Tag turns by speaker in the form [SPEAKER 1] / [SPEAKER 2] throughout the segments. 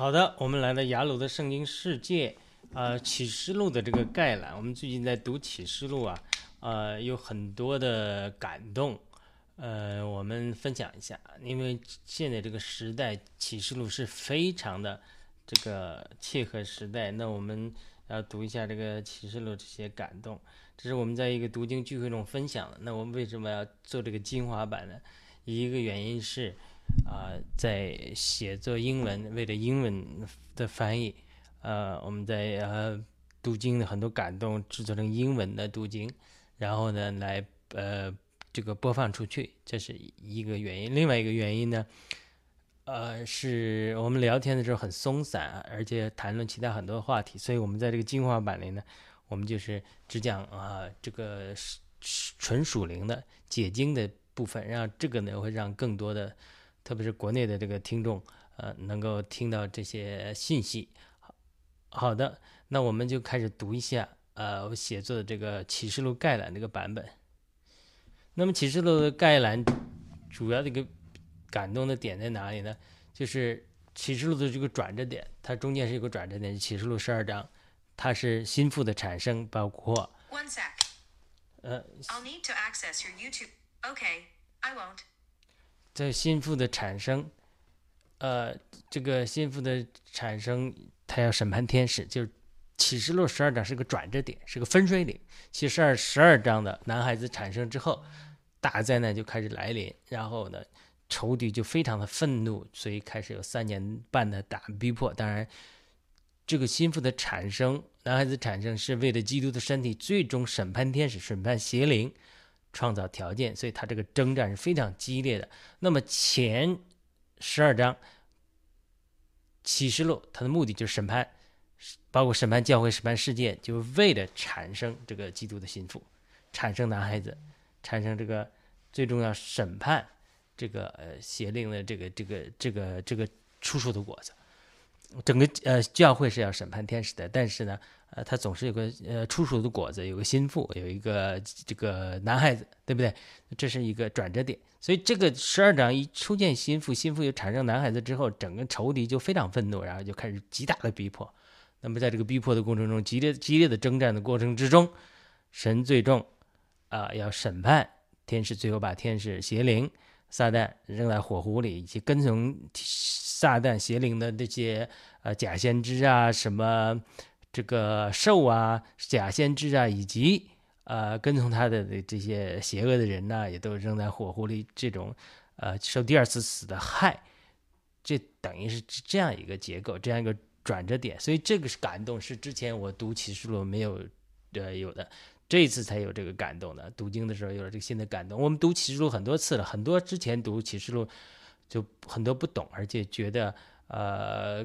[SPEAKER 1] 好的，我们来到雅鲁的圣经世界，呃，启示录的这个概览。我们最近在读启示录啊，呃，有很多的感动，呃，我们分享一下。因为现在这个时代，启示录是非常的这个切合时代。那我们要读一下这个启示录这些感动，这是我们在一个读经聚会中分享的。那我们为什么要做这个精华版呢？一个原因是。啊，在写作英文，为了英文的翻译，呃，我们在呃读经的很多感动制作成英文的读经，然后呢，来呃这个播放出去，这是一个原因。另外一个原因呢，呃，是我们聊天的时候很松散，而且谈论其他很多话题，所以我们在这个精华版里呢，我们就是只讲啊这个纯属灵的解经的部分，让这个呢会让更多的。特别是国内的这个听众，呃，能够听到这些信息。好好的，那我们就开始读一下，呃，我写作的这个启示录概览这个版本。那么启示录的概览主要的一个感动的点在哪里呢？就是启示录的这个转折点，它中间是一个转折点。启示录十二章，它是心腹的产生，包括。
[SPEAKER 2] One sec. 呃。I'll need to access your YouTube. Okay, I won't.
[SPEAKER 1] 在心腹的产生，呃，这个心腹的产生，他要审判天使，就是启示录十二章是个转折点，是个分水岭。启示二十二章的男孩子产生之后，大灾难就开始来临，然后呢，仇敌就非常的愤怒，所以开始有三年半的大逼迫。当然，这个心腹的产生，男孩子产生是为了基督的身体，最终审判天使，审判邪灵。创造条件，所以他这个征战是非常激烈的。那么前十二章启示录，它的目的就是审判，包括审判教会、审判世界，就是为了产生这个基督的心腹，产生男孩子，产生这个最重要审判这个呃邪灵的这个这个这个这个出熟的果子。整个呃教会是要审判天使的，但是呢。呃，他总是有个呃出熟的果子，有个心腹，有一个这个男孩子，对不对？这是一个转折点。所以这个十二章一出现心腹，心腹又产生男孩子之后，整个仇敌就非常愤怒，然后就开始极大的逼迫。那么在这个逼迫的过程中，激烈激烈的征战的过程之中，神最终啊要审判天使，最后把天使邪灵撒旦扔在火湖里，以及跟从撒旦邪灵的这些呃假先知啊什么。这个兽啊，假先知啊，以及呃跟从他的这些邪恶的人呢，也都扔在火湖里，这种呃受第二次死的害，这等于是这样一个结构，这样一个转折点。所以这个是感动，是之前我读启示录没有呃有的，这一次才有这个感动的。读经的时候有了这个新的感动。我们读启示录很多次了，很多之前读启示录就很多不懂，而且觉得呃。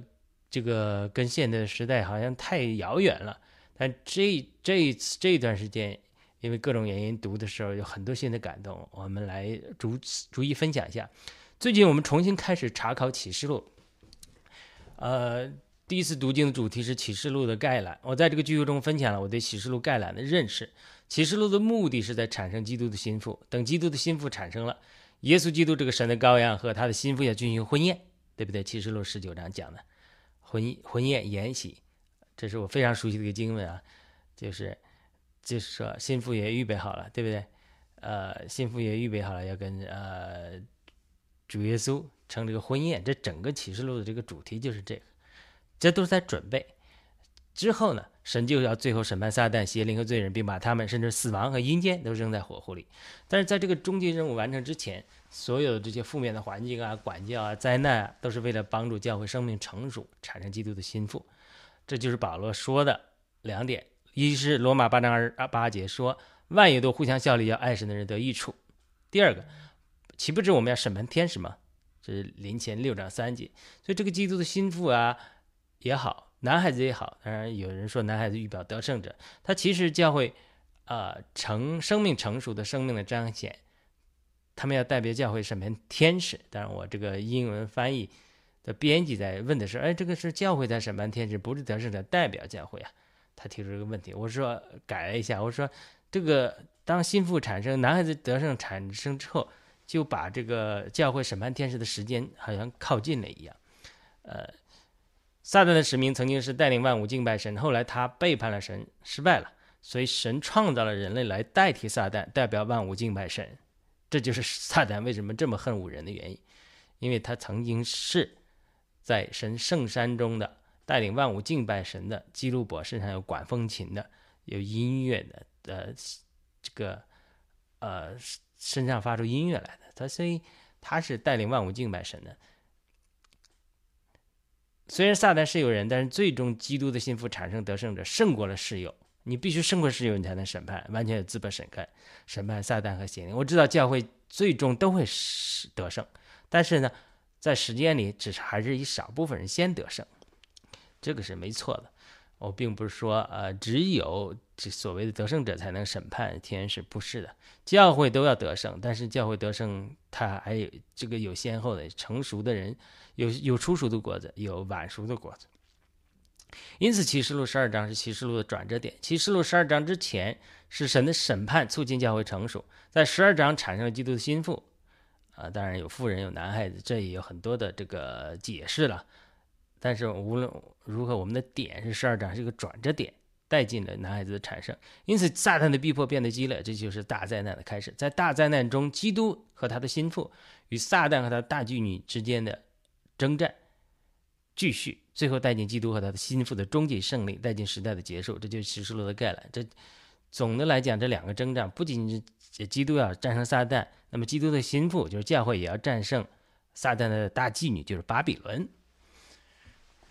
[SPEAKER 1] 这个跟现在的时代好像太遥远了，但这这一次这一段时间，因为各种原因读的时候有很多新的感动，我们来逐逐一分享一下。最近我们重新开始查考启示录，呃，第一次读经的主题是启示录的概览。我在这个剧中分享了我对启示录概览的认识。启示录的目的是在产生基督的心腹，等基督的心腹产生了，耶稣基督这个神的羔羊和他的心腹要进行婚宴，对不对？启示录十九章讲的。婚婚宴筵席，这是我非常熟悉的一个经文啊，就是就是说，新妇也预备好了，对不对？呃，新妇也预备好了，要跟呃主耶稣成这个婚宴。这整个启示录的这个主题就是这个，这都是在准备。之后呢，神就要最后审判撒旦、邪灵和罪人，并把他们甚至死亡和阴间都扔在火湖里。但是在这个终极任务完成之前，所有的这些负面的环境啊、管教啊、灾难啊，都是为了帮助教会生命成熟，产生基督的心腹。这就是保罗说的两点：一是罗马八章二八节说，万有都互相效力，要爱神的人得益处；第二个，岂不知我们要审判天使吗？这是林前六章三节。所以这个基督的心腹啊也好。男孩子也好，当然有人说男孩子欲表得胜者，他其实教会，啊成生命成熟的生命的彰显，他们要代表教会审判天使。当然我这个英文翻译的编辑在问的是，哎，这个是教会在审判天使，不是得胜者代表教会啊？他提出这个问题，我说改了一下，我说这个当心腹产生，男孩子得胜产生之后，就把这个教会审判天使的时间好像靠近了一样，呃。撒旦的使命曾经是带领万物敬拜神，后来他背叛了神，失败了，所以神创造了人类来代替撒旦，代表万物敬拜神。这就是 撒旦为什么这么恨五人的原因，因为他曾经是在神圣山中的带领万物敬拜神的基路伯，身上有管风琴的，有音乐的，呃，这个呃身上发出音乐来的，他所以他是带领万物敬拜神的。虽然撒旦是有人，但是最终基督的心腹产生得胜者胜过了室友。你必须胜过室友，你才能审判，完全有资本审判审判撒旦和邪灵。我知道教会最终都会得胜，但是呢，在时间里，只是还是以少部分人先得胜，这个是没错的。我并不是说，呃，只有这所谓的得胜者才能审判天使，不是的，教会都要得胜，但是教会得胜，它还有这个有先后的，成熟的人有有初熟的果子，有晚熟的果子。因此，启示录十二章是启示录的转折点。启示录十二章之前是神的审判促进教会成熟，在十二章产生了基督的心腹，啊，当然有妇人有男孩子，这也有很多的这个解释了。但是无论如何，我们的点是十二章是一个转折点，带进了男孩子的产生。因此，撒旦的逼迫变得激烈，这就是大灾难的开始。在大灾难中，基督和他的心腹与撒旦和他的大妓女之间的征战继续。最后带进基督和他的心腹的终极胜利，带进时代的结束，这就是启示录的概览。这总的来讲，这两个征战不仅是基督要战胜撒旦，那么基督的心腹就是教会也要战胜撒旦的大妓女，就是巴比伦。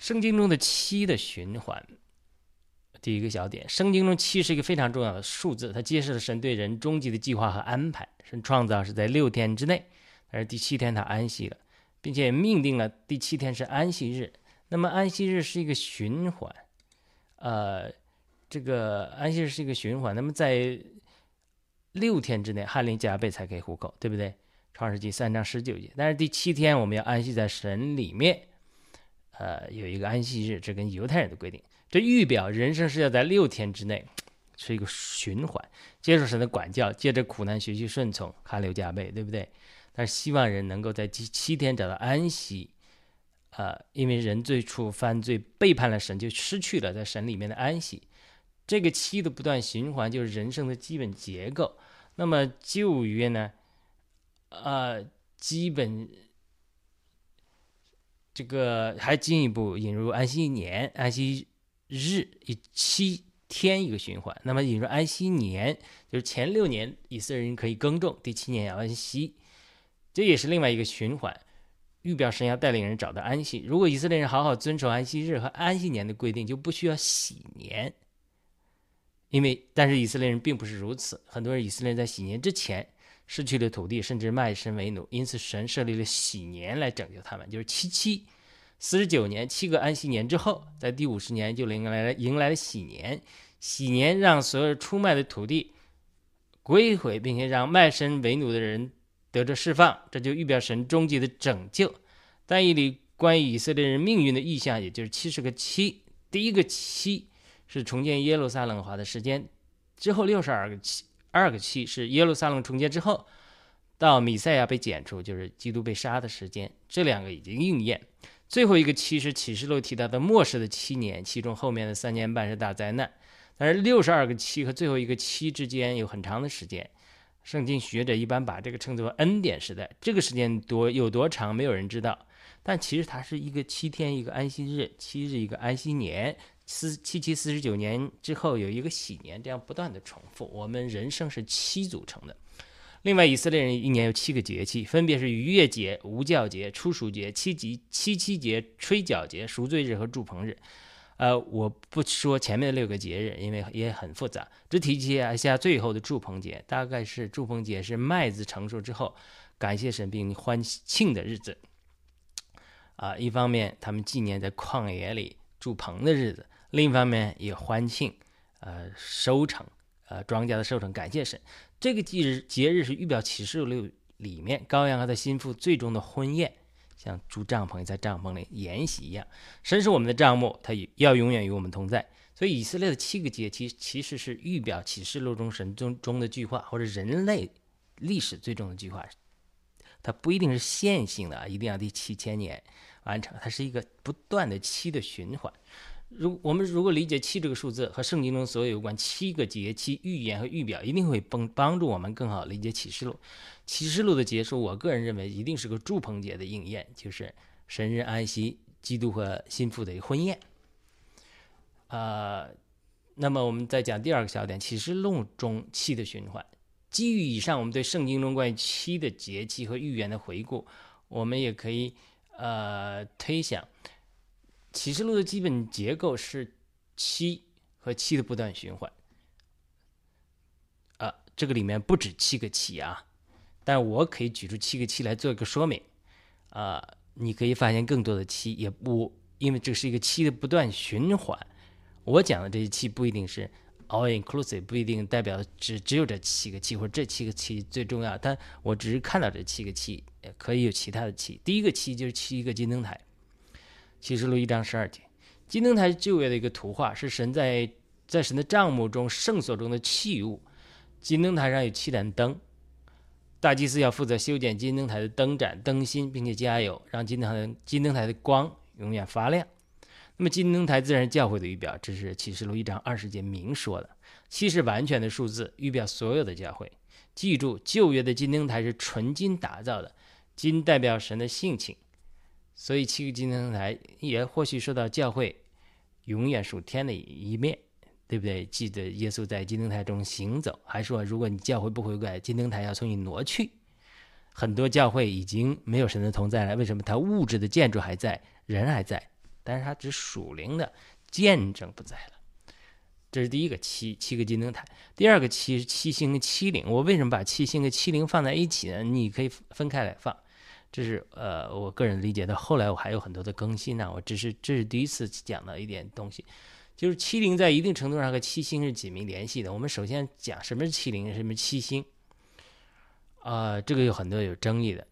[SPEAKER 1] 圣经中的七的循环，第一个小点，圣经中七是一个非常重要的数字，它揭示了神对人终极的计划和安排。神创造是在六天之内，但是第七天他安息了，并且命定了第七天是安息日。那么安息日是一个循环，呃，这个安息日是一个循环。那么在六天之内，汗淋加倍才可以糊口，对不对？创世纪三章十九节。但是第七天我们要安息在神里面，呃，有一个安息日，这跟犹太人的规定。这预表人生是要在六天之内是一个循环，接受神的管教，接着苦难学习顺从，汗流加倍，对不对？但是希望人能够在第七天找到安息。呃，因为人最初犯罪背叛了神，就失去了在神里面的安息。这个七的不断循环就是人生的基本结构。那么旧约呢？呃，基本这个还进一步引入安息年、安息日以七天一个循环。那么引入安息年，就是前六年以色列人可以耕种，第七年要安息，这也是另外一个循环。预表神要带领人找到安息。如果以色列人好好遵守安息日和安息年的规定，就不需要喜年。因为，但是以色列人并不是如此。很多人以色列人在喜年之前失去了土地，甚至卖身为奴。因此，神设立了喜年来拯救他们，就是七七四十九年七个安息年之后，在第五十年就迎来了迎来了喜年。喜年让所有出卖的土地归回，并且让卖身为奴的人。得着释放，这就预表神终极的拯救。但以里关于以色列人命运的意象，也就是七十个七，第一个七是重建耶路撒冷华的时间，之后六十二个七，二个七是耶路撒冷重建之后，到米赛亚被剪除，就是基督被杀的时间，这两个已经应验。最后一个七是启示录提到的末世的七年，其中后面的三年半是大灾难。但是六十二个七和最后一个七之间有很长的时间。圣经学者一般把这个称作恩典时代，这个时间多有多长，没有人知道。但其实它是一个七天一个安息日，七日一个安息年，四七七四十九年之后有一个喜年，这样不断的重复。我们人生是七组成的。另外，以色列人一年有七个节气，分别是逾越节、无教节、初熟节、七级七七节、吹角节、赎罪日和祝棚日。呃，我不说前面的六个节日，因为也很复杂，只提及一下最后的祝棚节。大概是祝棚节是麦子成熟之后，感谢神并欢庆的日子。啊，一方面他们纪念在旷野里祝棚的日子，另一方面也欢庆呃收成，呃庄稼的收成，感谢神。这个节日节日是预表启示录里面羔羊和他心腹最终的婚宴。像住帐篷在帐篷里筵席一样，神是我们的帐幕，他也要永远与我们同在。所以以色列的七个节期其实是预表启示录中神中中的句话，或者人类历史最终的句话。它不一定是线性的啊，一定要第七千年，完成，它是一个不断的七的循环。如我们如果理解七这个数字和圣经中所有有关七个节期预言和预表，一定会帮帮助我们更好理解启示录。启示录的结束，我个人认为一定是个祝棚节的应验，就是神人安息，基督和心腹的婚宴。啊，那么我们再讲第二个小点，启示录中七的循环。基于以上我们对圣经中关于七的节气和预言的回顾，我们也可以呃推想。启示录的基本结构是七和七的不断循环，啊，这个里面不止七个七啊，但我可以举出七个七来做一个说明，啊，你可以发现更多的七，也不因为这是一个七的不断循环，我讲的这些七不一定是 all inclusive，不一定代表只只有这七个七或者这七个七最重要，但我只是看到这七个七，可以有其他的七，第一个七就是七个金灯台。启示录一章十二节，金灯台旧约的一个图画，是神在在神的帐幕中圣所中的器物。金灯台上有七盏灯，大祭司要负责修剪金灯台的灯盏、灯芯，并且加油，让金灯台金灯台的光永远发亮。那么金灯台自然是教会的预表，这是启示录一章二十节明说的。七是完全的数字，预表所有的教会。记住，旧约的金灯台是纯金打造的，金代表神的性情。所以七个金灯台也或许受到教会永远属天的一面，对不对？记得耶稣在金灯台中行走，还说如果你教会不悔改，金灯台要从你挪去。很多教会已经没有神的同在了，为什么？它物质的建筑还在，人还在，但是它只属灵的见证不在了。这是第一个七七个金灯台。第二个七是七星七灵。我为什么把七星和七灵放在一起呢？你可以分开来放。这是呃，我个人理解的。后来我还有很多的更新呢，我只是这是第一次讲到一点东西，就是七灵在一定程度上和七星是紧密联系的。我们首先讲什么是七灵，什么是七星，啊，这个有很多有争议的。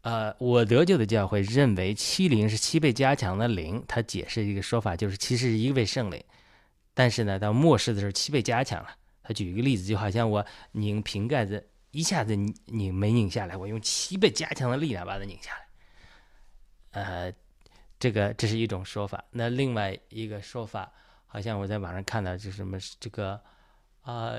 [SPEAKER 1] 呃，我得救的教会认为七灵是七倍加强的灵，他解释一个说法就是其实是一位圣灵，但是呢，到末世的时候七倍加强了。他举一个例子，就好像我拧瓶盖子。一下子拧没拧下来，我用七倍加强的力量把它拧下来。呃，这个这是一种说法。那另外一个说法，好像我在网上看到，就什么这个啊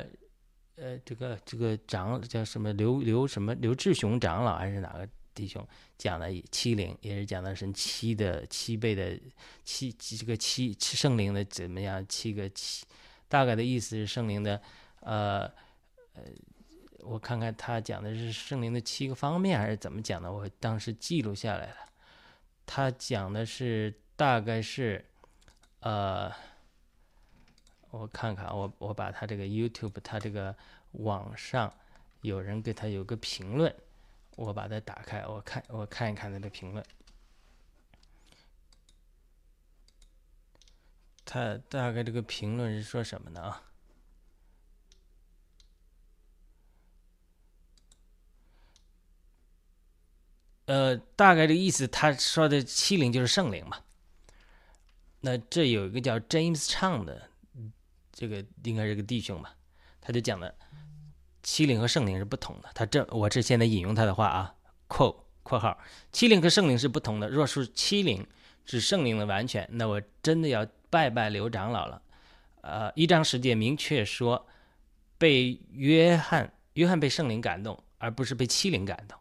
[SPEAKER 1] 呃这个这个长叫什么刘刘什么刘志雄长老还是哪个弟兄讲的七灵，也是讲的是七的七倍的七这个七圣灵的怎么样？七个七大概的意思是圣灵的呃呃。我看看他讲的是圣灵的七个方面，还是怎么讲的？我当时记录下来了。他讲的是大概是，呃，我看看，我我把他这个 YouTube，他这个网上有人给他有个评论，我把它打开，我看我看一看他的评论。他大概这个评论是说什么呢？啊？呃，大概这个意思，他说的七灵就是圣灵嘛。那这有一个叫 James Chang 的，这个应该是个弟兄吧，他就讲的七灵和圣灵是不同的。他这我这现在引用他的话啊括括号，七灵和圣灵是不同的。若是七灵指圣灵的完全，那我真的要拜拜刘长老了。呃，一章十节明确说，被约翰，约翰被圣灵感动，而不是被七灵感动。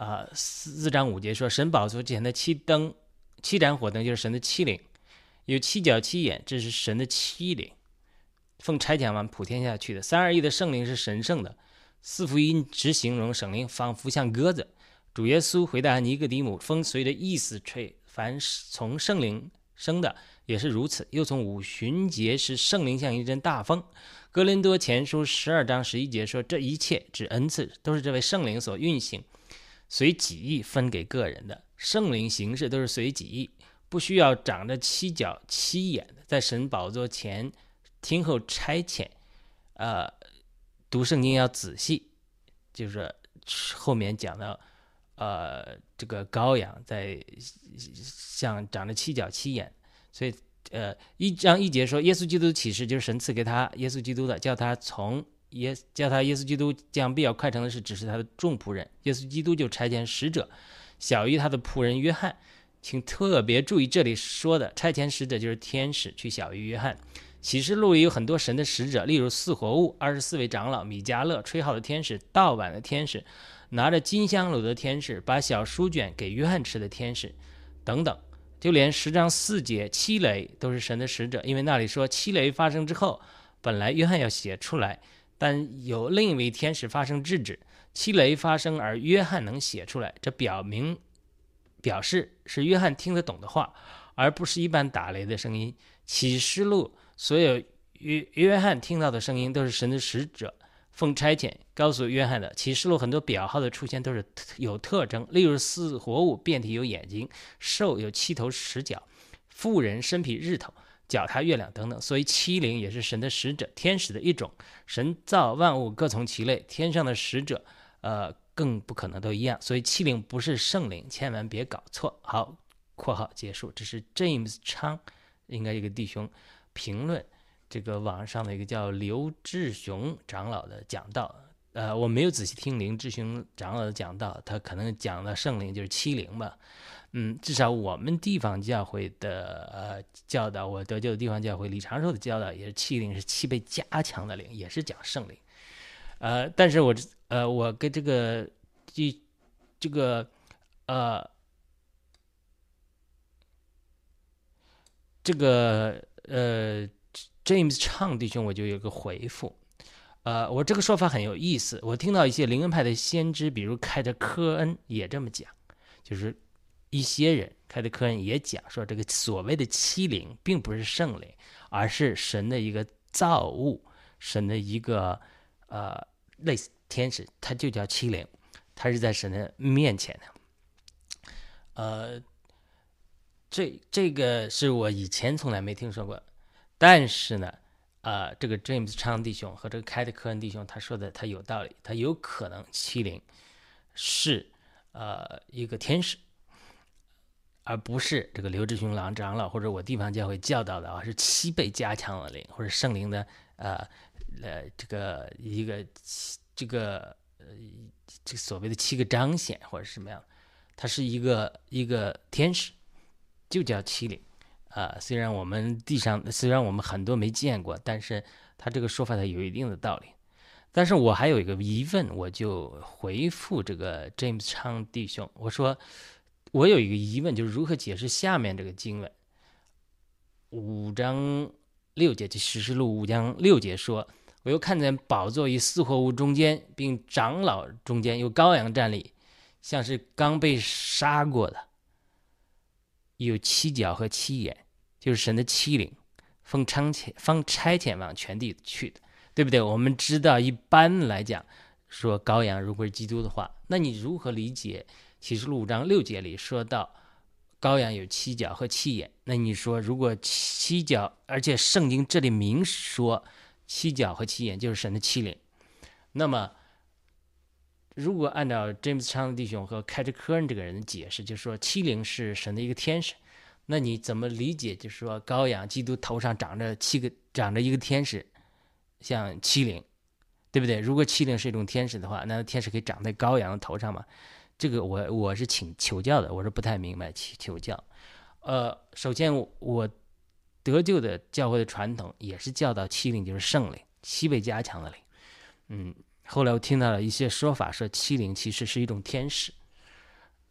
[SPEAKER 1] 啊，四章五节说，神宝座前的七灯，七盏火灯就是神的七灵，有七角七眼，这是神的七灵，奉差遣完普天下去的。三二一的圣灵是神圣的，四福音只形容圣灵仿佛像鸽子。主耶稣回答尼哥底母，风随着意思吹，凡从圣灵生的也是如此。又从五旬节时，圣灵像一阵大风。格林多前书十二章十一节说，这一切指恩赐，都是这位圣灵所运行。随己意分给个人的圣灵形式都是随己意，不需要长着七角七眼的，在神宝座前听候差遣。呃，读圣经要仔细，就是后面讲到，呃，这个羔羊在像长着七角七眼，所以呃一章一节说，耶稣基督启示就是神赐给他耶稣基督的，叫他从。耶叫他耶稣基督将必要快成的事，只是他的众仆人。耶稣基督就差遣使者，小于他的仆人约翰，请特别注意这里说的差遣使者就是天使，去小于约翰。启示录里有很多神的使者，例如四活物、二十四位长老、米迦勒、吹号的天使、盗版的天使、拿着金香炉的天使、把小书卷给约翰吃的天使等等。就连十章四节七雷都是神的使者，因为那里说七雷发生之后，本来约翰要写出来，但有另一位天使发生制止，七雷发生而约翰能写出来，这表明表示是约翰听得懂的话，而不是一般打雷的声音。启示录。所有约约翰听到的声音都是神的使者奉差遣告诉约翰的。启示录很多表号的出现都是有特征，例如四活物遍体有眼睛，兽有七头十角，妇人身披日头，脚踏月亮等等。所以七灵也是神的使者，天使的一种。神造万物各从其类，天上的使者，呃，更不可能都一样。所以七灵不是圣灵，千万别搞错。好，括号结束。这是 James 昌，应该一个弟兄。评论这个网上的一个叫刘志雄长老的讲道，呃，我没有仔细听林志雄长老的讲道，他可能讲的圣灵就是七灵吧，嗯，至少我们地方教会的呃教导，我得救的地方教会李长寿的教导也是七灵是七倍加强的灵，也是讲圣灵，呃，但是我呃我跟这个这这个呃这个。呃，James 唱弟兄，我就有个回复。呃，我这个说法很有意思。我听到一些灵恩派的先知，比如开的科恩也这么讲，就是一些人开的科恩也讲说，这个所谓的欺凌并不是圣灵，而是神的一个造物，神的一个呃类似天使，他就叫欺凌，他是在神的面前的。呃。这这个是我以前从来没听说过，但是呢，呃，这个 James 昌弟兄和这个凯特科恩弟兄他说的他有道理，他有可能欺凌是呃一个天使，而不是这个刘志雄郎长老或者我地方教会教导的啊，是七倍加强的灵或者圣灵的呃呃这个一个这个呃这所谓的七个彰显或者什么样，他是一个一个天使。就叫欺凌，啊，虽然我们地上虽然我们很多没见过，但是他这个说法它有一定的道理。但是我还有一个疑问，我就回复这个 James 昌弟兄，我说我有一个疑问，就是如何解释下面这个经文五章六节，就启示录五章六节说，我又看见宝座与四活物中间，并长老中间有羔羊站立，像是刚被杀过的。有七角和七眼，就是神的七灵，奉差遣，奉差遣往全地去的，对不对？我们知道，一般来讲，说羔羊如果是基督的话，那你如何理解启示录五章六节里说到羔羊有七角和七眼？那你说，如果七角，而且圣经这里明说七角和七眼就是神的七灵，那么？如果按照 James 昌弟兄和凯特科恩这个人的解释，就是说七灵是神的一个天使，那你怎么理解？就是说羔羊基督头上长着七个，长着一个天使，像七灵，对不对？如果七灵是一种天使的话，那天使可以长在羔羊的头上吗？这个我我是请求教的，我是不太明白求求教。呃，首先我得救的教会的传统也是教导七灵就是圣灵，七倍加强的灵，嗯。后来我听到了一些说法，说七灵其实是一种天使，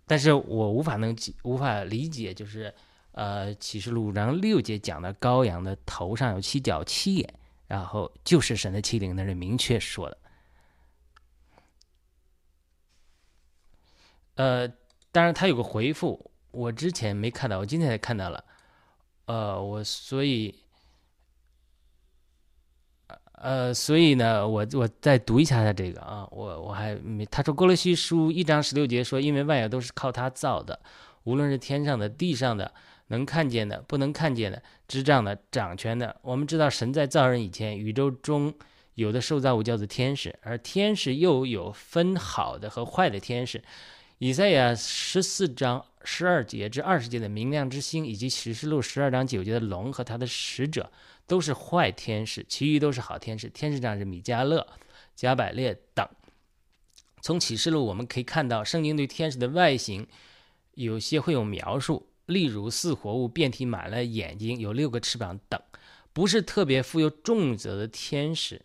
[SPEAKER 1] 但是我无法能无法理解，就是呃启示录章六节讲的羔羊的头上有七角七眼，然后就是神的七灵，那是明确说的。呃，当然他有个回复，我之前没看到，我今天才看到了，呃，我所以。呃，所以呢，我我再读一下他这个啊，我我还没他说《哥罗西书》一章十六节说，因为万有都是靠他造的，无论是天上的、地上的，能看见的、不能看见的、执掌的、掌权的。我们知道神在造人以前，宇宙中有的受造物叫做天使，而天使又有分好的和坏的天使。以赛亚十四章十二节至二十节的明亮之星，以及启示录十二章九节的龙和他的使者。都是坏天使，其余都是好天使。天使长是米迦勒、加百列等。从启示录我们可以看到，圣经对天使的外形有些会有描述，例如似活物、遍体满了眼睛、有六个翅膀等，不是特别负有重责的天使，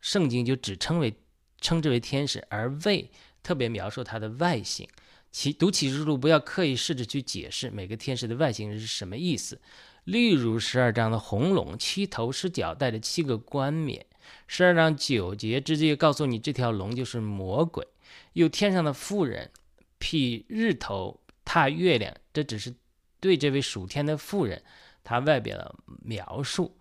[SPEAKER 1] 圣经就只称为称之为天使，而未特别描述它的外形。其读启示录不要刻意试着去解释每个天使的外形是什么意思。例如十二章的红龙，七头十脚，带着七个冠冕。十二章九节直接告诉你，这条龙就是魔鬼。有天上的妇人披日头，踏月亮，这只是对这位属天的妇人她外表的描述。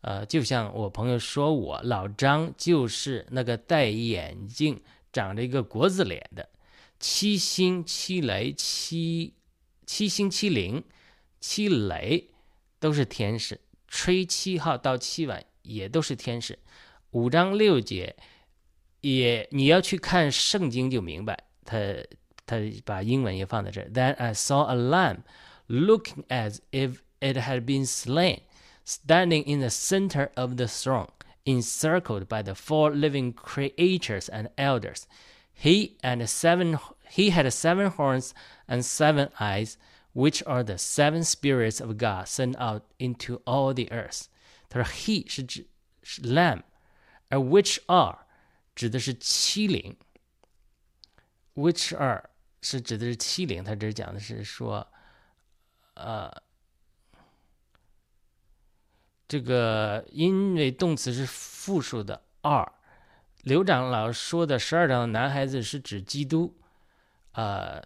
[SPEAKER 1] 呃，就像我朋友说我老张就是那个戴眼镜、长着一个国字脸的。七星七雷七七星七灵七雷都是天使，吹七号到七晚也都是天使。五章六节也你要去看圣经就明白，他他把英文也放在这儿。Then I saw a lamb looking as if it had been slain, standing in the center of the throne, encircled by the four living creatures and elders. He and seven he had seven horns and seven eyes, Which are the seven spirits of God sent out into all the earth. 他说 he 是指是 lamb，而 which are 指的是七灵，which are 是指的是七灵。他这讲的是说，呃，这个因为动词是复数的 are。刘长老说的十二章的男孩子是指基督，呃，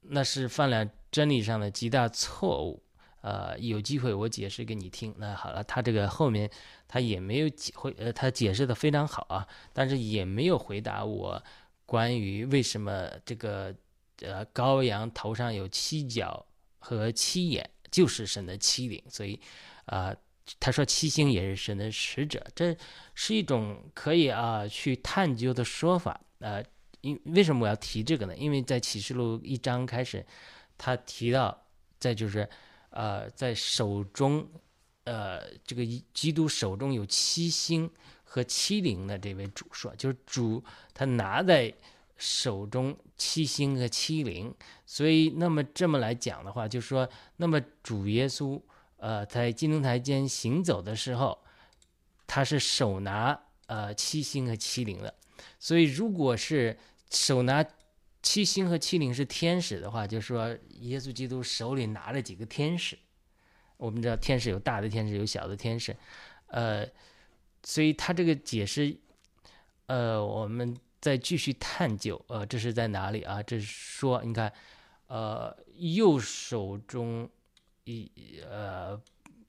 [SPEAKER 1] 那是犯了真理上的极大错误。呃，有机会我解释给你听。那好了，他这个后面他也没有解回，呃，他解释的非常好啊，但是也没有回答我关于为什么这个呃羔羊头上有七角和七眼就是神的七灵，所以啊。他说七星也是神的使者，这是一种可以啊去探究的说法。呃，因为什么我要提这个呢？因为在启示录一章开始，他提到，再就是呃，在手中，呃，这个基督手中有七星和七灵的这位主说，就是主他拿在手中七星和七灵，所以那么这么来讲的话，就是说，那么主耶稣。呃，在金灯台间行走的时候，他是手拿呃七星和七灵的。所以，如果是手拿七星和七灵是天使的话，就是说耶稣基督手里拿了几个天使。我们知道天使有大的天使，有小的天使。呃，所以他这个解释，呃，我们再继续探究。呃，这是在哪里啊？这是说，你看，呃，右手中。一呃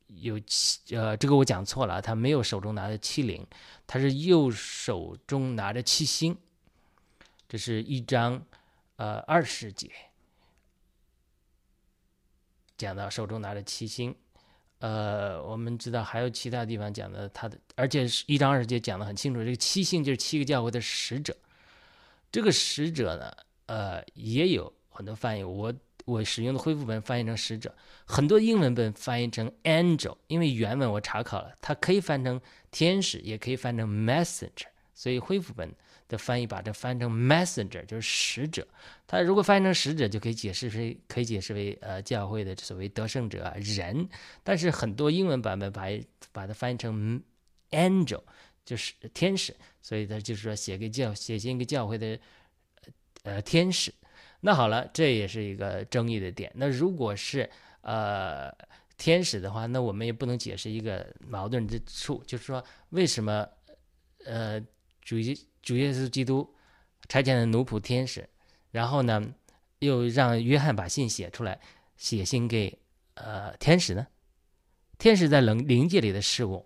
[SPEAKER 1] 有七呃这个我讲错了，他没有手中拿着七灵，他是右手中拿着七星。这是一张呃二十节讲到手中拿着七星。呃，我们知道还有其他地方讲的他的，而且是一章二十节讲的很清楚，这个七星就是七个教会的使者。这个使者呢，呃，也有很多翻译我。我使用的恢复本翻译成使者，很多英文本翻译成 angel，因为原文我查考了，它可以翻成天使，也可以翻成 messenger，所以恢复本的翻译把这翻成 messenger，就是使者。它如果翻译成使者，就可以解释为可以解释为呃教会的所谓得胜者人。但是很多英文版本把把它翻译成 angel，就是天使，所以它就是说写给教写信给教会的呃天使。那好了，这也是一个争议的点。那如果是呃天使的话，那我们也不能解释一个矛盾之处，就是说为什么呃主主耶稣基督差遣的奴仆天使，然后呢又让约翰把信写出来，写信给呃天使呢？天使在灵灵界里的事物，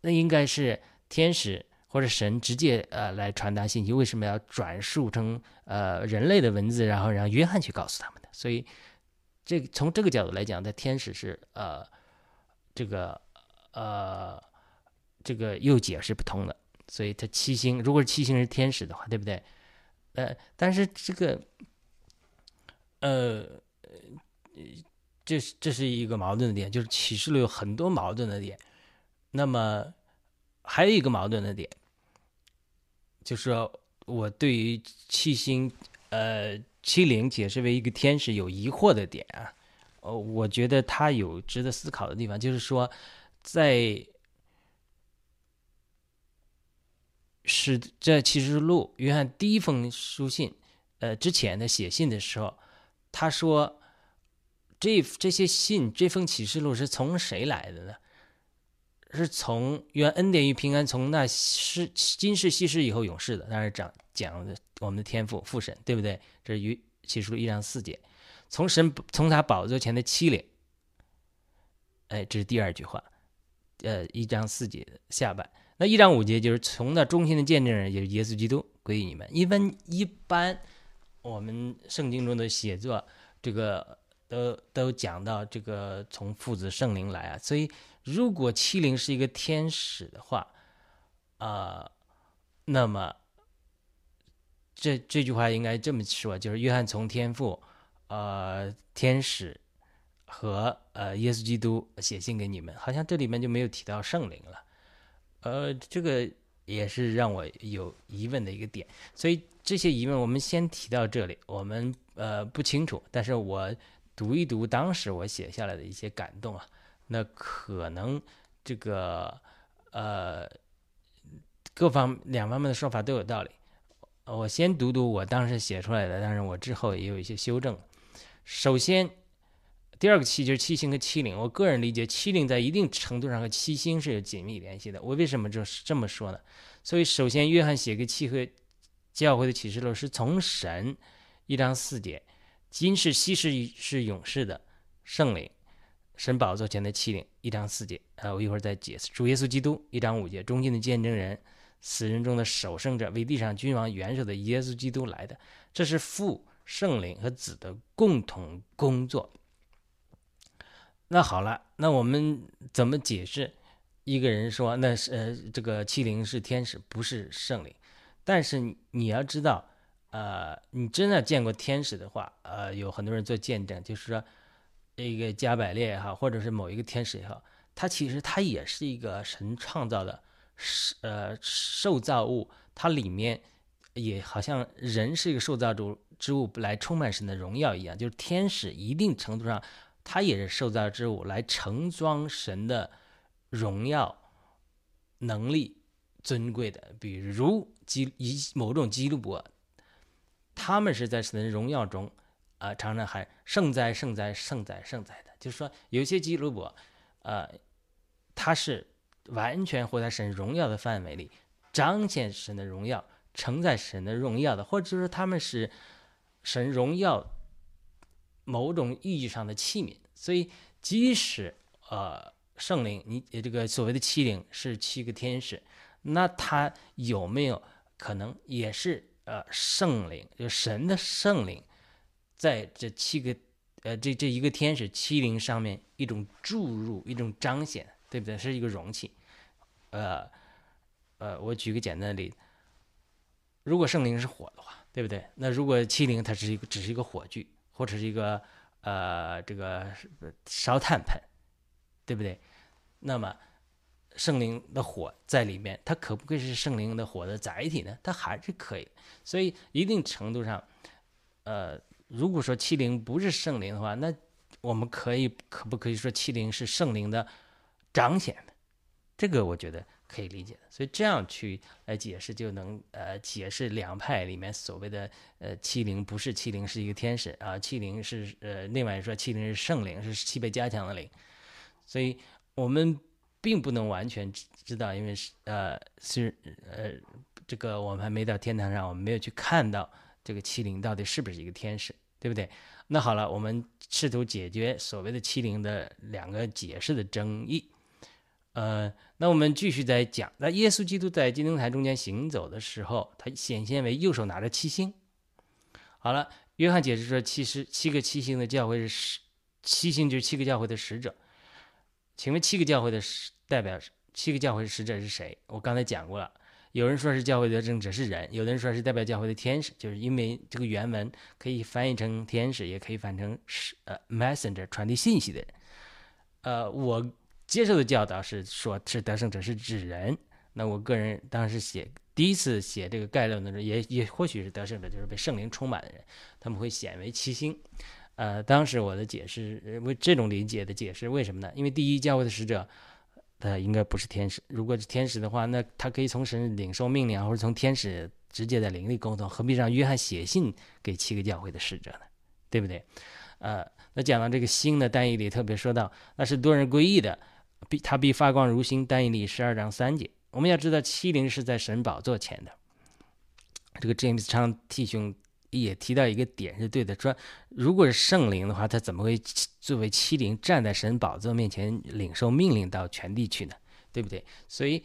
[SPEAKER 1] 那应该是天使。或者神直接呃来传达信息，为什么要转述成呃人类的文字，然后让约翰去告诉他们的？所以这从这个角度来讲，在天使是呃这个呃这个又解释不通的。所以它七星，如果是七星是天使的话，对不对？呃，但是这个呃这是这是一个矛盾的点，就是启示录有很多矛盾的点。那么还有一个矛盾的点。就是我对于七星，呃，七灵解释为一个天使有疑惑的点啊，呃，我觉得他有值得思考的地方，就是说，在是这启示录约翰第一封书信，呃，之前的写信的时候，他说，这这些信这封启示录是从谁来的呢？是从愿恩典与平安从那世今世昔世以后永世的，那是讲讲的我们的天赋父神，对不对？这是于启示录一章四节，从神从他宝座前的欺凌，哎，这是第二句话，呃，一章四节的下半。那一章五节就是从那中心的见证人，也是耶稣基督归于你们。一般一般我们圣经中的写作，这个都都讲到这个从父子圣灵来啊，所以。如果欺凌是一个天使的话，啊，那么这这句话应该这么说，就是约翰从天父、呃天使和呃耶稣基督写信给你们，好像这里面就没有提到圣灵了，呃，这个也是让我有疑问的一个点。所以这些疑问我们先提到这里，我们呃不清楚，但是我读一读当时我写下来的一些感动啊。那可能这个呃各方两方面的说法都有道理。我先读读我当时写出来的，但是我之后也有一些修正。首先，第二个七就是七星和七灵。我个人理解，七灵在一定程度上和七星是有紧密联系的。我为什么就是这么说呢？所以，首先，约翰写给七和教会的启示录是从神一章四节，今世昔世是永世的圣灵。神宝座前的七灵，一章四节，呃，我一会儿再解释。主耶稣基督，一章五节，中心的见证人，死人中的守圣者，为地上君王元首的耶稣基督来的，这是父、圣灵和子的共同工作。那好了，那我们怎么解释？一个人说，那是呃，这个七灵是天使，不是圣灵。但是你要知道，呃，你真的见过天使的话，呃，有很多人做见证，就是说。一个加百列也好，或者是某一个天使也好，它其实它也是一个神创造的，是呃受造物，它里面也好像人是一个受造主之物来充满神的荣耀一样，就是天使一定程度上，它也是受造之物来盛装神的荣耀能力尊贵的，比如基以某种基督伯，他们是在神的荣耀中。啊，常常喊圣哉，圣哉，圣哉，圣哉的，就是说有些基督伯，呃，他是完全活在神荣耀的范围里，彰显神的荣耀，承载神的荣耀的，或者说他们是神荣耀某种意义上的器皿。所以，即使呃圣灵，你这个所谓的七灵是七个天使，那他有没有可能也是呃圣灵，就神的圣灵？在这七个，呃，这这一个天使七灵上面一种注入，一种彰显，对不对？是一个容器，呃，呃，我举个简单的例子，如果圣灵是火的话，对不对？那如果七灵它是一个只是一个火炬，或者是一个呃这个烧炭盆，对不对？那么圣灵的火在里面，它可不可以是圣灵的火的载体呢？它还是可以。所以一定程度上，呃。如果说欺凌不是圣灵的话，那我们可以可不可以说欺凌是圣灵的彰显的？这个我觉得可以理解的。所以这样去来解释，就能呃解释两派里面所谓的呃欺凌不是欺凌是一个天使啊，欺凌是呃另外说欺凌是圣灵是七倍加强的灵。所以我们并不能完全知道，因为是呃是呃这个我们还没到天堂上，我们没有去看到。这个欺凌到底是不是一个天使，对不对？那好了，我们试图解决所谓的欺凌的两个解释的争议。呃，那我们继续再讲。那耶稣基督在金灯台中间行走的时候，他显现为右手拿着七星。好了，约翰解释说，其实七个七星的教会是使七星就是七个教会的使者。请问七个教会的使代表七个教会的使者是谁？我刚才讲过了。有人说是教会的正者是人，有的人说是代表教会的天使，就是因为这个原文可以翻译成天使，也可以翻成是呃 messenger 传递信息的人。呃，我接受的教导是说是得胜者是指人。那我个人当时写第一次写这个概论的时候，也也或许是得胜者就是被圣灵充满的人，他们会显为七星。呃，当时我的解释为这种理解的解释，为什么呢？因为第一，教会的使者他应该不是天使，如果是天使的话，那他可以从神领受命令，或者从天使直接在灵力沟通，何必让约翰写信给七个教会的使者呢？对不对？呃，那讲到这个星的，单义里特别说到，那是多人归义的，必他必发光如星。单义里十二章三节，我们要知道七灵是在神宝座前的。这个 James 昌弟兄也提到一个点是对的，说如果是圣灵的话，他怎么会作为七灵站在神宝座面前领受命令到全地去呢？对不对？所以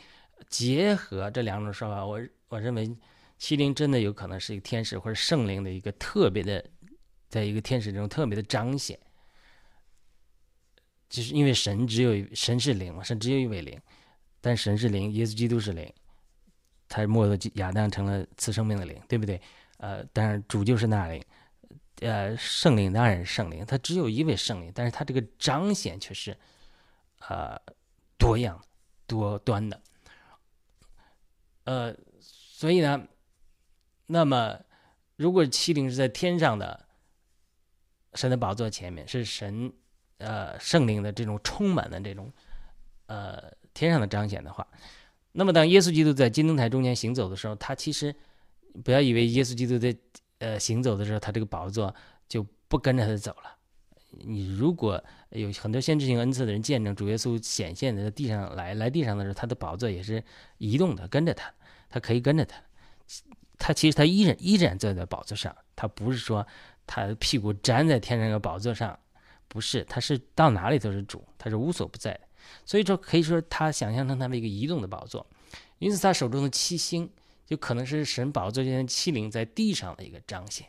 [SPEAKER 1] 结合这两种说法，我我认为七灵真的有可能是一个天使或者圣灵的一个特别的。在一个天使中特别的彰显，就是因为神只有神是灵嘛，神只有一位灵，但神是灵，耶稣基督是灵，他末了亚当成了赐生命的灵，对不对？呃，当然主就是那灵，呃，圣灵当然是圣灵，他只有一位圣灵，但是他这个彰显却是呃多样多端的，呃，所以呢，那么如果七灵是在天上的。神的宝座前面是神，呃，圣灵的这种充满的这种，呃，天上的彰显的话，那么当耶稣基督在金灯台中间行走的时候，他其实不要以为耶稣基督在呃行走的时候，他这个宝座就不跟着他走了。你如果有很多先知性恩赐的人见证主耶稣显现在地上来来地上的时候，他的宝座也是移动的，跟着他，他可以跟着他，他其实他依然依然坐在宝座上，他不是说。他的屁股粘在天上的宝座上，不是，他是到哪里都是主，他是无所不在的。所以说，可以说他想象成他们一个移动的宝座。因此，他手中的七星就可能是神宝座前的七灵在地上的一个彰显。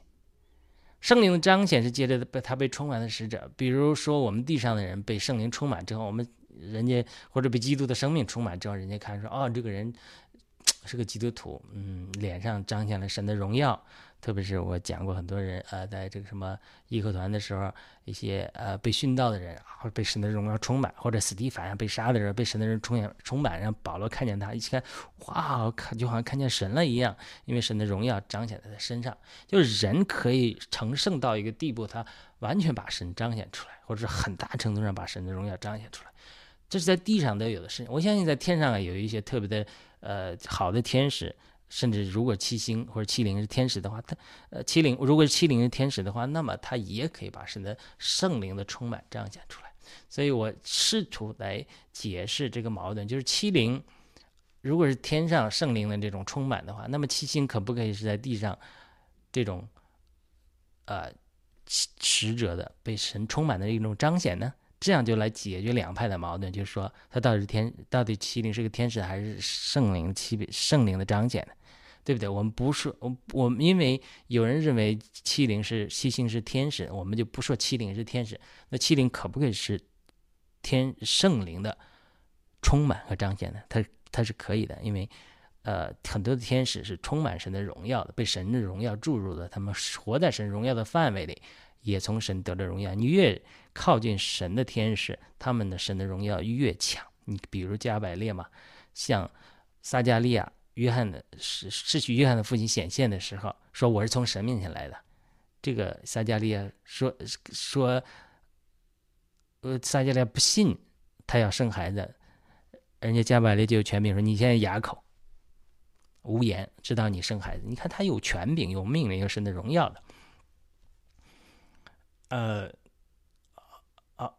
[SPEAKER 1] 圣灵的彰显是接着被他被充满的使者，比如说我们地上的人被圣灵充满之后，我们人家或者被基督的生命充满之后，人家看说，哦，这个人 是个基督徒，嗯，脸上彰显了神的荣耀。特别是我讲过很多人，呃，在这个什么义和团的时候，一些呃被殉道的人，或者被神的荣耀充满，或者死地反被杀的人，被神的人充满充满，让保罗看见他，一起看，哇，看就好像看见神了一样，因为神的荣耀彰显在他身上。就是人可以成圣到一个地步，他完全把神彰显出来，或者是很大程度上把神的荣耀彰显出来，这是在地上都有的事情。我相信在天上有一些特别的呃好的天使。甚至如果七星或者七灵是天使的话，他呃七灵如果是七灵是天使的话，那么他也可以把神的圣灵的充满彰显出来。所以我试图来解释这个矛盾，就是七灵如果是天上圣灵的这种充满的话，那么七星可不可以是在地上这种呃使者的被神充满的一种彰显呢？这样就来解决两派的矛盾，就是说他到底是天，到底七灵是个天使还是圣灵七圣灵的彰显呢？对不对？我们不说，我我们因为有人认为七灵是七星是天使，我们就不说七灵是天使。那七灵可不可以是天圣灵的充满和彰显呢？它它是可以的，因为呃很多的天使是充满神的荣耀的，被神的荣耀注入的，他们活在神荣耀的范围里。也从神得了荣耀。你越靠近神的天使，他们的神的荣耀越强。你比如加百列嘛，像撒加利亚、约翰的失失去约翰的父亲显现的时候，说我是从神面前来的。这个撒加利亚说说，呃，撒加利亚不信他要生孩子，人家加百列就有权柄说你现在哑口无言，知道你生孩子。你看他有权柄，有命令，有神的荣耀的。呃，好，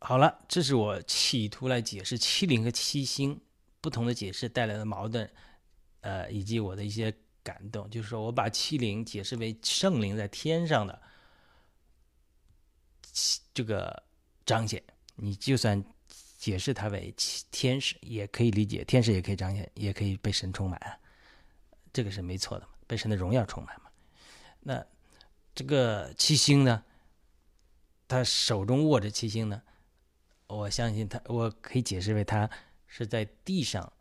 [SPEAKER 1] 好了，这是我企图来解释七灵和七星不同的解释带来的矛盾，呃，以及我的一些感动。就是说我把七灵解释为圣灵在天上的这个彰显，你就算解释它为天使，也可以理解，天使也可以彰显，也可以被神充满，这个是没错的嘛，被神的荣耀充满嘛。那这个七星呢？他手中握着七星呢，我相信他，我可以解释为他是在地上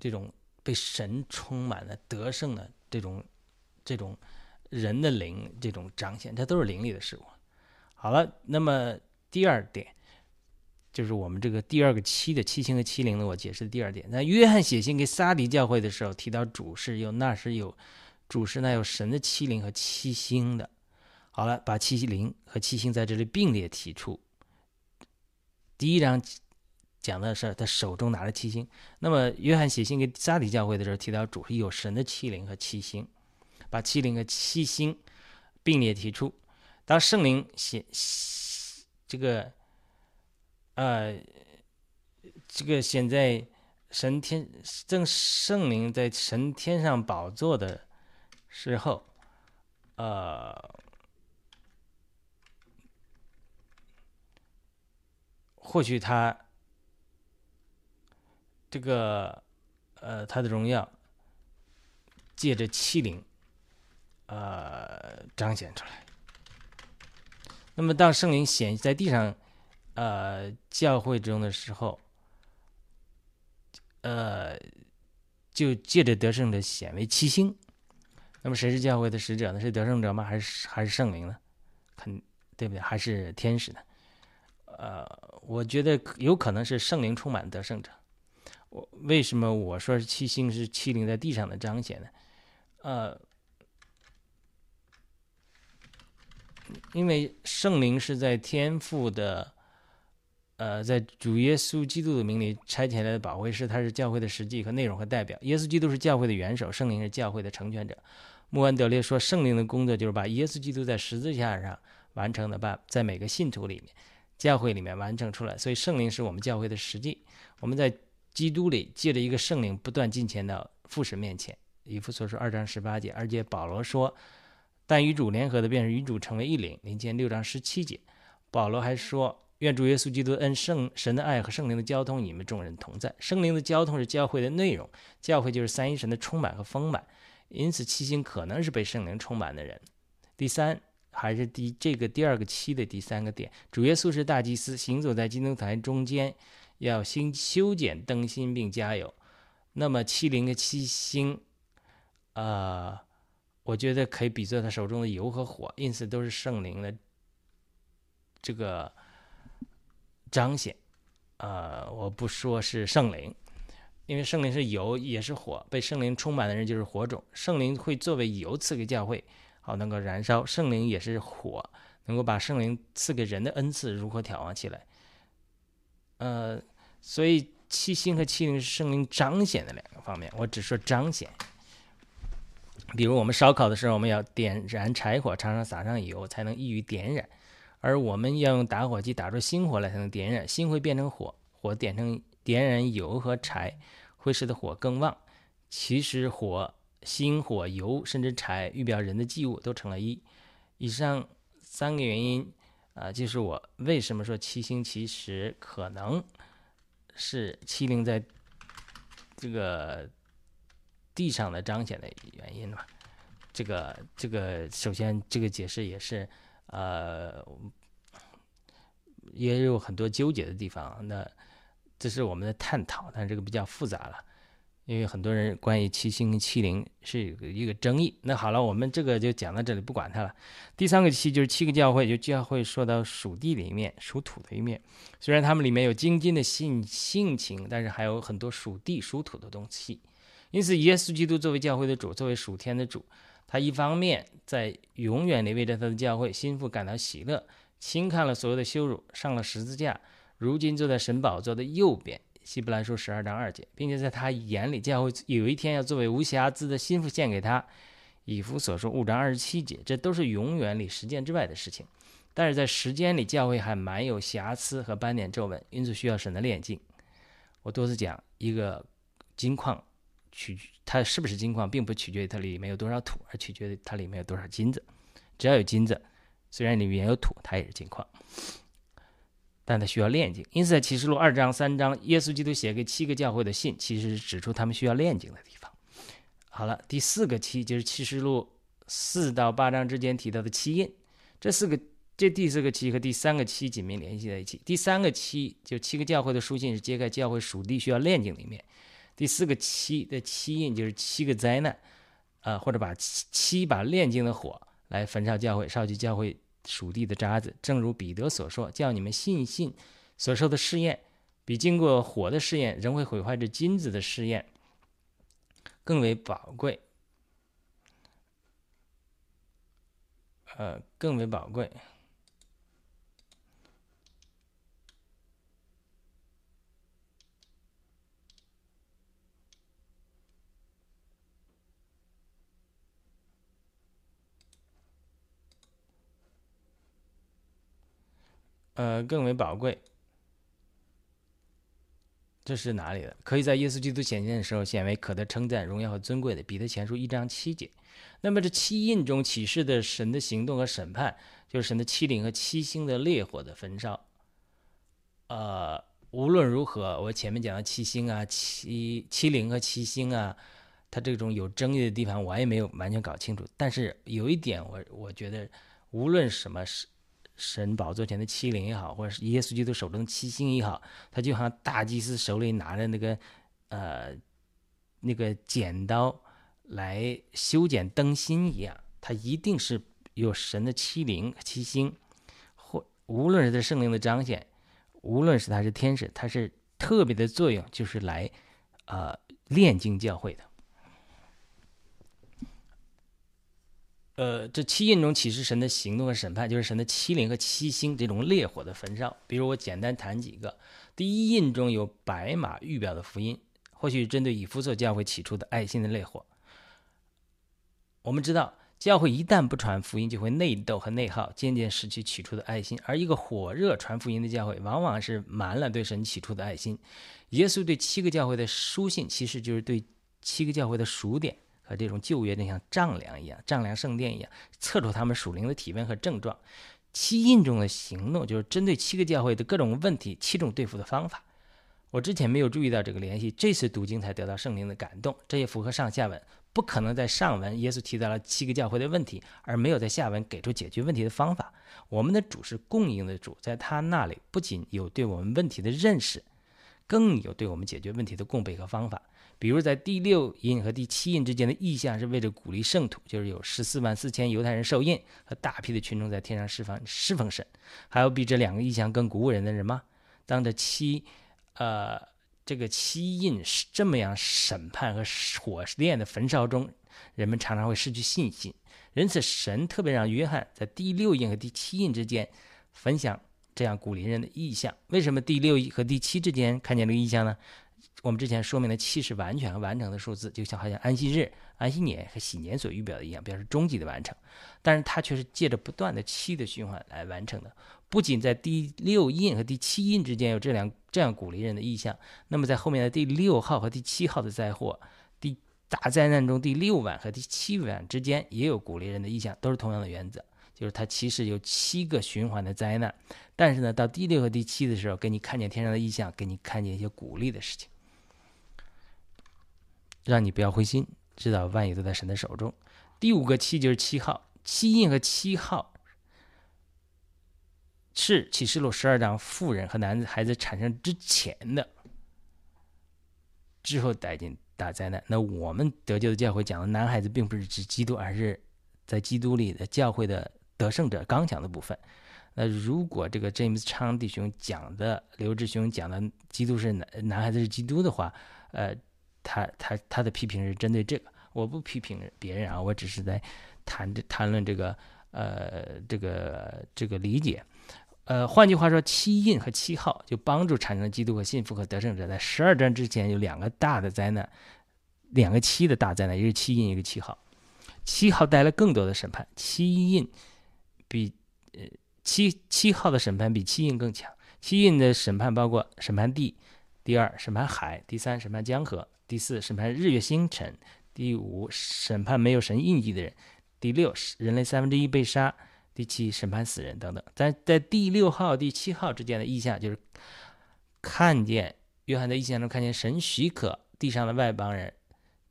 [SPEAKER 1] 这种被神充满了得胜的这种这种人的灵这种彰显，这都是灵里的事物。好了，那么第二点就是我们这个第二个七的七星和七灵的，我解释的第二点。那约翰写信给撒迪教会的时候提到主是有那是有主是那有神的七灵和七星的。好了，把七灵和七星在这里并列提出。第一章讲的是他手中拿着七星。那么约翰写信给撒底教会的时候提到，主是有神的七灵和七星，把七灵和七星并列提出。当圣灵显这个呃这个现在神天正圣灵在神天上宝座的时候，呃。或许他这个呃，他的荣耀借着欺凌呃彰显出来。那么当圣灵显在地上呃教会中的时候，呃，就借着得胜者显为七星。那么谁是教会的使者呢？是得胜者吗？还是还是圣灵呢？肯对不对？还是天使呢？呃，我觉得有可能是圣灵充满得胜者。我为什么我说是七星是七灵在地上的彰显呢？呃，因为圣灵是在天赋的，呃，在主耶稣基督的名里拆起来的宝贵师，他是教会的实际和内容和代表。耶稣基督是教会的元首，圣灵是教会的成全者。穆安德烈说，圣灵的工作就是把耶稣基督在十字架上完成的，把在每个信徒里面。教会里面完成出来，所以圣灵是我们教会的实际。我们在基督里借着一个圣灵不断进前到父神面前。以父所说二章十八节，而且保罗说，但与主联合的便是与主成为一灵。林前六章十七节，保罗还说，愿主耶稣基督恩圣神的爱和圣灵的交通，你们众人同在。圣灵的交通是教会的内容，教会就是三一神的充满和丰满。因此，七星可能是被圣灵充满的人。第三。还是第这个第二个七的第三个点，主耶稣是大祭司，行走在金灯台中间，要新修剪灯芯并加油。那么七零的七星，呃，我觉得可以比作他手中的油和火，因此都是圣灵的这个彰显。呃，我不说是圣灵，因为圣灵是油也是火，被圣灵充满的人就是火种，圣灵会作为油赐给教会。好，能够燃烧圣灵也是火，能够把圣灵赐给人的恩赐如何挑旺起来？呃，所以七星和七灵是圣灵彰显的两个方面。我只说彰显，比如我们烧烤的时候，我们要点燃柴火，常常撒上油才能易于点燃；而我们要用打火机打出星火来才能点燃，星会变成火，火点成点燃油和柴，会使得火更旺。其实火。星火油甚至柴预表人的祭物都成了一。以上三个原因啊，就是我为什么说七星其实可能是七灵在这个地上的彰显的原因嘛。这个这个首先这个解释也是呃也有很多纠结的地方。那这是我们的探讨，但是这个比较复杂了。因为很多人关于七星跟七灵是有一个争议。那好了，我们这个就讲到这里，不管它了。第三个七就是七个教会，就教会说到属地的一面，属土的一面。虽然他们里面有精进的性性情，但是还有很多属地属土的东西。因此，耶稣基督作为教会的主，作为属天的主，他一方面在永远的为着他的教会心腹感到喜乐，轻看了所有的羞辱，上了十字架，如今坐在神宝座的右边。希伯来书十二章二节，并且在他眼里，教会有一天要作为无瑕疵的心腹献给他。以弗所说五章二十七节，这都是永远里实践之外的事情。但是在时间里，教会还蛮有瑕疵和斑点皱纹，因此需要神的炼净。我多次讲，一个金矿取它是不是金矿，并不取决于它里面有多少土，而取决于它里面有多少金子。只要有金子，虽然里面有土，它也是金矿。但他需要炼净，因此在启示录二章、三章，耶稣基督写给七个教会的信，其实是指出他们需要炼净的地方。好了，第四个七就是启示录四到八章之间提到的七印，这四个这第四个七和第三个七紧密联系在一起。第三个七就七个教会的书信是揭开教会属地需要炼净的一面，第四个七的七印就是七个灾难，啊，或者把七七把炼净的火来焚烧教会，烧去教会。属地的渣子，正如彼得所说，叫你们信信所受的试验，比经过火的试验仍会毁坏这金子的试验更为宝贵。呃，更为宝贵。呃，更为宝贵。这是哪里的？可以在耶稣基督显现的时候显为可得称赞、荣耀和尊贵的。彼得前书一章七节。那么这七印中启示的神的行动和审判，就是神的七灵和七星的烈火的焚烧。呃，无论如何，我前面讲的七星啊、七七灵和七星啊，它这种有争议的地方，我也没有完全搞清楚。但是有一点，我我觉得，无论什么是。神宝座前的七灵也好，或者是耶稣基督手中的七星也好，他就像大祭司手里拿着那个呃那个剪刀来修剪灯芯一样，他一定是有神的七灵七星，或无论是他圣灵的彰显，无论是他是天使，他是特别的作用，就是来呃炼金教会的。呃，这七印中启示神的行动和审判，就是神的七灵和七星这种烈火的焚烧。比如我简单谈几个。第一印中有白马预表的福音，或许针对以弗所教会起初的爱心的烈火。我们知道，教会一旦不传福音，就会内斗和内耗，渐渐失去起初的爱心。而一个火热传福音的教会，往往是满了对神起初的爱心。耶稣对七个教会的书信，其实就是对七个教会的数点。和这种旧约就像丈量一样，丈量圣殿一样，测出他们属灵的体温和症状。七印中的行动就是针对七个教会的各种问题，七种对付的方法。我之前没有注意到这个联系，这次读经才得到圣灵的感动。这也符合上下文，不可能在上文耶稣提到了七个教会的问题，而没有在下文给出解决问题的方法。我们的主是供应的主，在他那里不仅有对我们问题的认识，更有对我们解决问题的供备和方法。比如在第六印和第七印之间的意象是为了鼓励圣徒，就是有十四万四千犹太人受印和大批的群众在天上释放侍奉神。还有比这两个意象更鼓舞人的人吗？当这七，呃，这个七印是这么样审判和火炼的焚烧中，人们常常会失去信心。因此，神特别让约翰在第六印和第七印之间分享这样鼓励人的意象。为什么第六和第七之间看见这个意象呢？我们之前说明的七是完全和完成的数字，就像好像安息日、安息年和喜年所预表的一样，表示终极的完成。但是它却是借着不断的七的循环来完成的。不仅在第六印和第七印之间有这两这样鼓励人的意象，那么在后面的第六号和第七号的灾祸、第大灾难中第六晚和第七晚之间也有鼓励人的意象，都是同样的原则，就是它其实有七个循环的灾难。但是呢，到第六和第七的时候，给你看见天上的异象，给你看见一些鼓励的事情。让你不要灰心，知道万有都在神的手中。第五个七就是七号，七印和七号是启示录十二章妇人和男子孩子产生之前的，之后带进大灾难。那我们得救的教会讲的男孩子，并不是指基督，而是在基督里的教会的得胜者刚强的部分。那如果这个詹姆斯昌弟兄讲的，刘志雄讲的，基督是男男孩子是基督的话，呃。他他他的批评是针对这个，我不批评别人啊，我只是在谈这谈论这个呃这个这个理解，呃换句话说，七印和七号就帮助产生了基督和信服和得胜者，在十二章之前有两个大的灾难，两个七的大灾难，一个七印一个七号，七号带来更多的审判，七印比呃七七号的审判比七印更强，七印的审判包括审判地，第二审判海，第三审判江河。第四，审判日月星辰；第五，审判没有神印记的人；第六，人类三分之一被杀；第七，审判死人等等。在在第六号、第七号之间的意象，就是看见约翰在意象中看见神许可地上的外邦人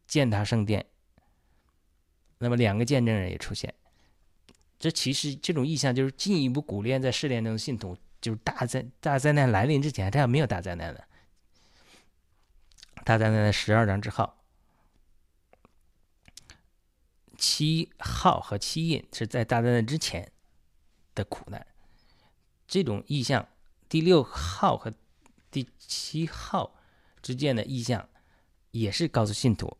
[SPEAKER 1] 践踏圣殿。那么两个见证人也出现。这其实这种意象就是进一步鼓励在试炼中的信徒，就是大灾大灾难来临之前，这样没有大灾难的。大灾难的十二章之后，七号和七印是在大灾难之前的苦难。这种意象，第六号和第七号之间的意象，也是告诉信徒，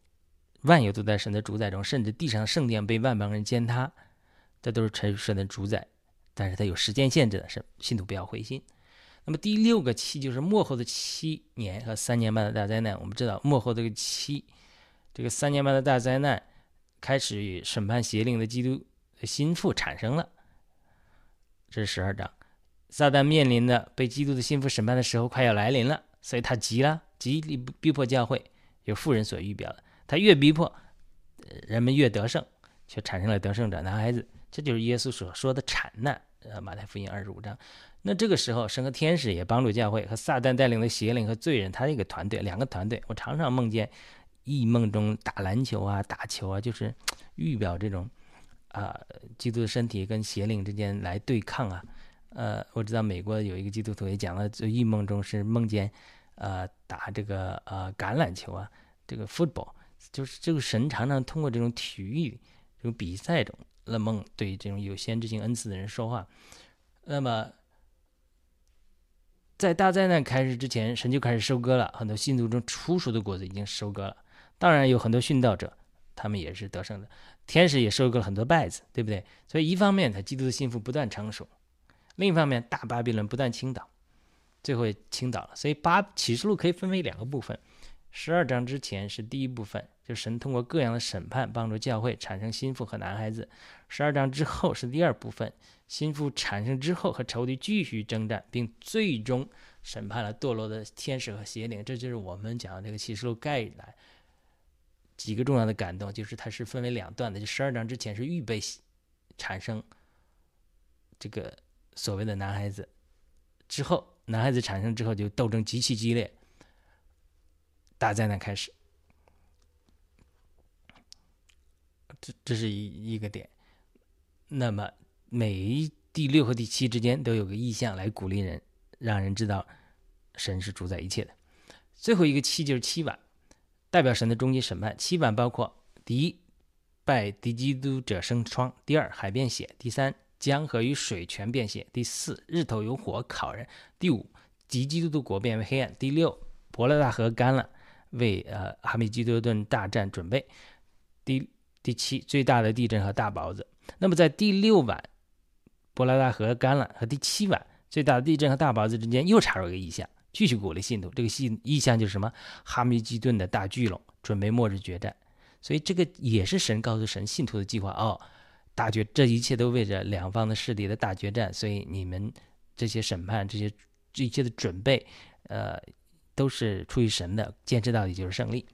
[SPEAKER 1] 万有都在神的主宰中，甚至地上圣殿被万邦人践踏这都是神神的主宰，但是它有时间限制的，是信徒不要灰心。那么第六个七就是末后的七年和三年半的大灾难。我们知道末后这个七，这个三年半的大灾难开始与审判邪灵的基督的心腹产生了。这是十二章，撒旦面临的被基督的心腹审判的时候快要来临了，所以他急了，极力逼迫教会，有妇人所预表的。他越逼迫，人们越得胜，却产生了得胜者男孩子。这就是耶稣所说的惨难。呃，马太福音二十五章。那这个时候，神和天使也帮助教会和撒旦带领的邪灵和罪人，他的一个团队，两个团队。我常常梦见异梦中打篮球啊，打球啊，就是预表这种。啊，基督的身体跟邪灵之间来对抗啊！呃，我知道美国有一个基督徒也讲了，就异梦中是梦见，呃，打这个呃橄榄球啊，这个 football，就是这个神常常通过这种体育这种比赛中的梦对这种有先知性恩赐的人说话。那么，在大灾难开始之前，神就开始收割了很多信徒中初熟的果子已经收割了，当然有很多殉道者，他们也是得胜的。天使也收割了很多败子，对不对？所以一方面，他基督的幸福不断成熟；另一方面，大巴比伦不断倾倒，最后也倾倒了。所以八启示录可以分为两个部分：十二章之前是第一部分，就神通过各样的审判帮助教会产生心腹和男孩子；十二章之后是第二部分，心腹产生之后和仇敌继续征战，并最终审判了堕落的天使和邪灵。这就是我们讲的这个启示录概览。几个重要的感动，就是它是分为两段的。就十二章之前是预备产生这个所谓的男孩子，之后男孩子产生之后就斗争极其激烈，大灾难开始。这这是一一个点。那么每一第六和第七之间都有个意象来鼓励人，让人知道神是主宰一切的。最后一个七就是七晚。代表神的终极审判，七晚包括：第一，拜敌基督者生疮；第二，海变血；第三，江河与水全变血；第四，日头有火烤人；第五，敌基督的国变为黑暗；第六，伯拉大河干了，为呃哈米基多顿大战准备；第第七，最大的地震和大雹子。那么在第六晚，伯拉大河干了和第七晚最大的地震和大雹子之间，又插入一个意象。继续鼓励信徒，这个信意象就是什么？哈密基顿的大巨龙准备末日决战，所以这个也是神告诉神信徒的计划哦。大决，这一切都为着两方的势力的大决战，所以你们这些审判、这些这一切的准备，呃，都是出于神的，坚持到底就是胜利，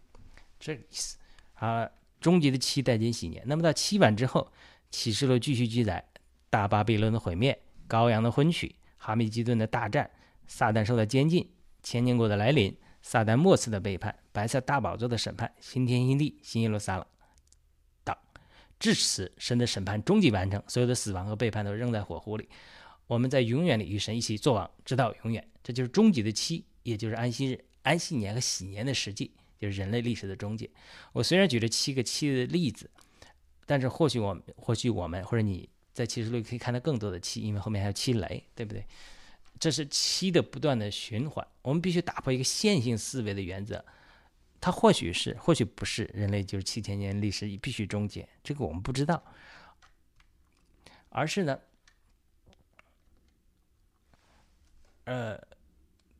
[SPEAKER 1] 这个意思。啊，终极的七代金喜年，那么到七晚之后，启示录继续记载大巴比伦的毁灭、羔羊的婚娶、哈米基顿的大战。撒旦受到监禁，千年国的来临，撒旦末次的背叛，白色大宝座的审判，新天新地，新耶路撒冷，等，至此，神的审判终极完成，所有的死亡和背叛都扔在火湖里，我们在永远里与神一起作王，直到永远。这就是终极的期，也就是安息日、安息年和喜年的实际，就是人类历史的终结。我虽然举了七个七的例子，但是或许我，或许我们或者你在启示录可以看到更多的七，因为后面还有七雷，对不对？这是七的不断的循环，我们必须打破一个线性思维的原则，它或许是，或许不是，人类就是七千年历史必须终结，这个我们不知道，而是呢，呃，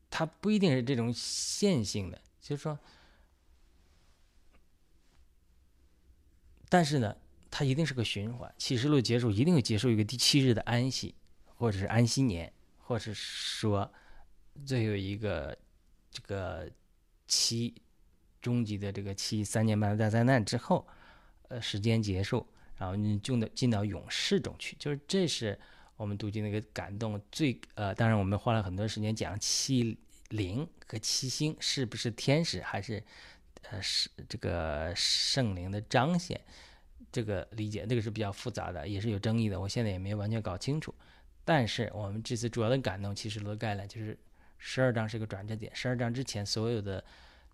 [SPEAKER 1] 它不一定是这种线性的，就是说，但是呢，它一定是个循环，启示录结束一定会结束一个第七日的安息，或者是安息年。或是说，最后一个这个七终极的这个七三年半的大灾难之后，呃，时间结束，然后你就能进到勇士中去。就是这是我们读经的一个感动。最呃，当然我们花了很多时间讲七灵和七星是不是天使还是呃是这个圣灵的彰显，这个理解这个是比较复杂的，也是有争议的。我现在也没有完全搞清楚。但是我们这次主要的感动，其实罗概览就是十二章是个转折点。十二章之前所有的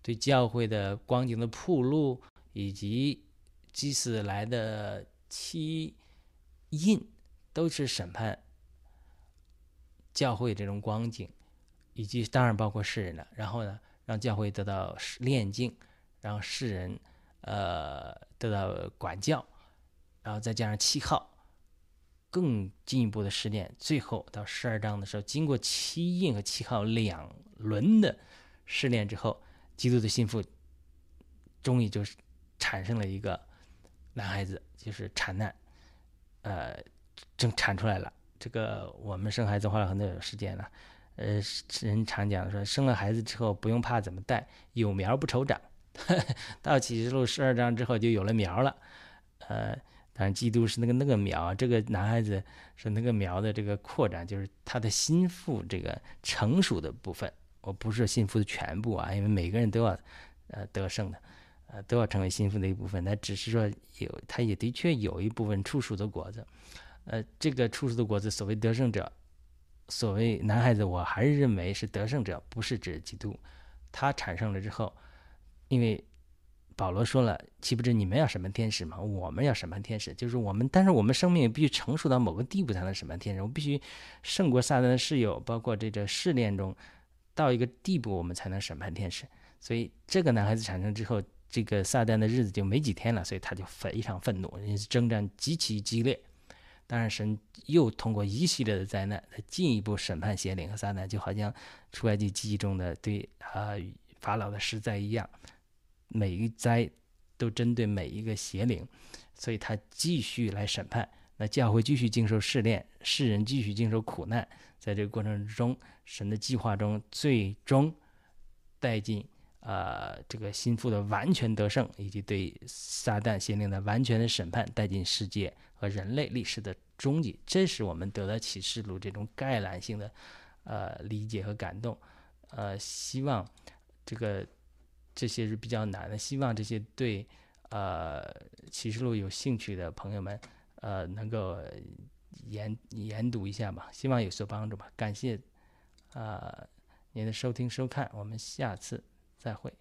[SPEAKER 1] 对教会的光景的铺路，以及祭司来的七印，都是审判教会这种光景，以及当然包括世人了。然后呢，让教会得到炼净，让世人呃得到管教，然后再加上七号。更进一步的试炼，最后到十二章的时候，经过七印和七号两轮的试炼之后，基督的心腹终于就是产生了一个男孩子，就是产难，呃，正产出来了。这个我们生孩子花了很多时间了，呃，人常讲说，生了孩子之后不用怕怎么带，有苗不愁长。到启示录十二章之后就有了苗了，呃，当然基督是那个那个苗，这个男孩子是那个苗的这个扩展，就是他的心腹这个成熟的部分。我不是心腹的全部啊，因为每个人都要呃得胜的，呃都要成为心腹的一部分。那只是说有，他也的确有一部分初熟的果子。呃，这个初熟的果子，所谓得胜者，所谓男孩子，我还是认为是得胜者，不是指基督。他产生了之后，因为保罗说了，岂不知你们要审判天使吗？我们要审判天使，就是我们，但是我们生命必须成熟到某个地步才能审判天使。我们必须胜过撒旦的室友，包括这个试炼中到一个地步，我们才能审判天使。所以这个男孩子产生之后，这个撒旦的日子就没几天了，所以他就非常愤怒，征战极其激烈。当然，神又通过一系列的灾难来进一步审判邪灵和撒旦，就好像出埃及记忆中的对啊法老的十灾一样，每一灾都针对每一个邪灵，所以他继续来审判。那教会继续经受试炼，世人继续经受苦难，在这个过程之中，神的计划中最终带进啊这个心腹的完全得胜，以及对撒旦邪灵的完全的审判带进世界。和人类历史的终极，这是我们得到启示录这种概览性的呃理解和感动。呃，希望这个这些是比较难的，希望这些对呃启示录有兴趣的朋友们呃能够研研读一下吧，希望有所帮助吧。感谢啊您的收听收看，我们下次再会。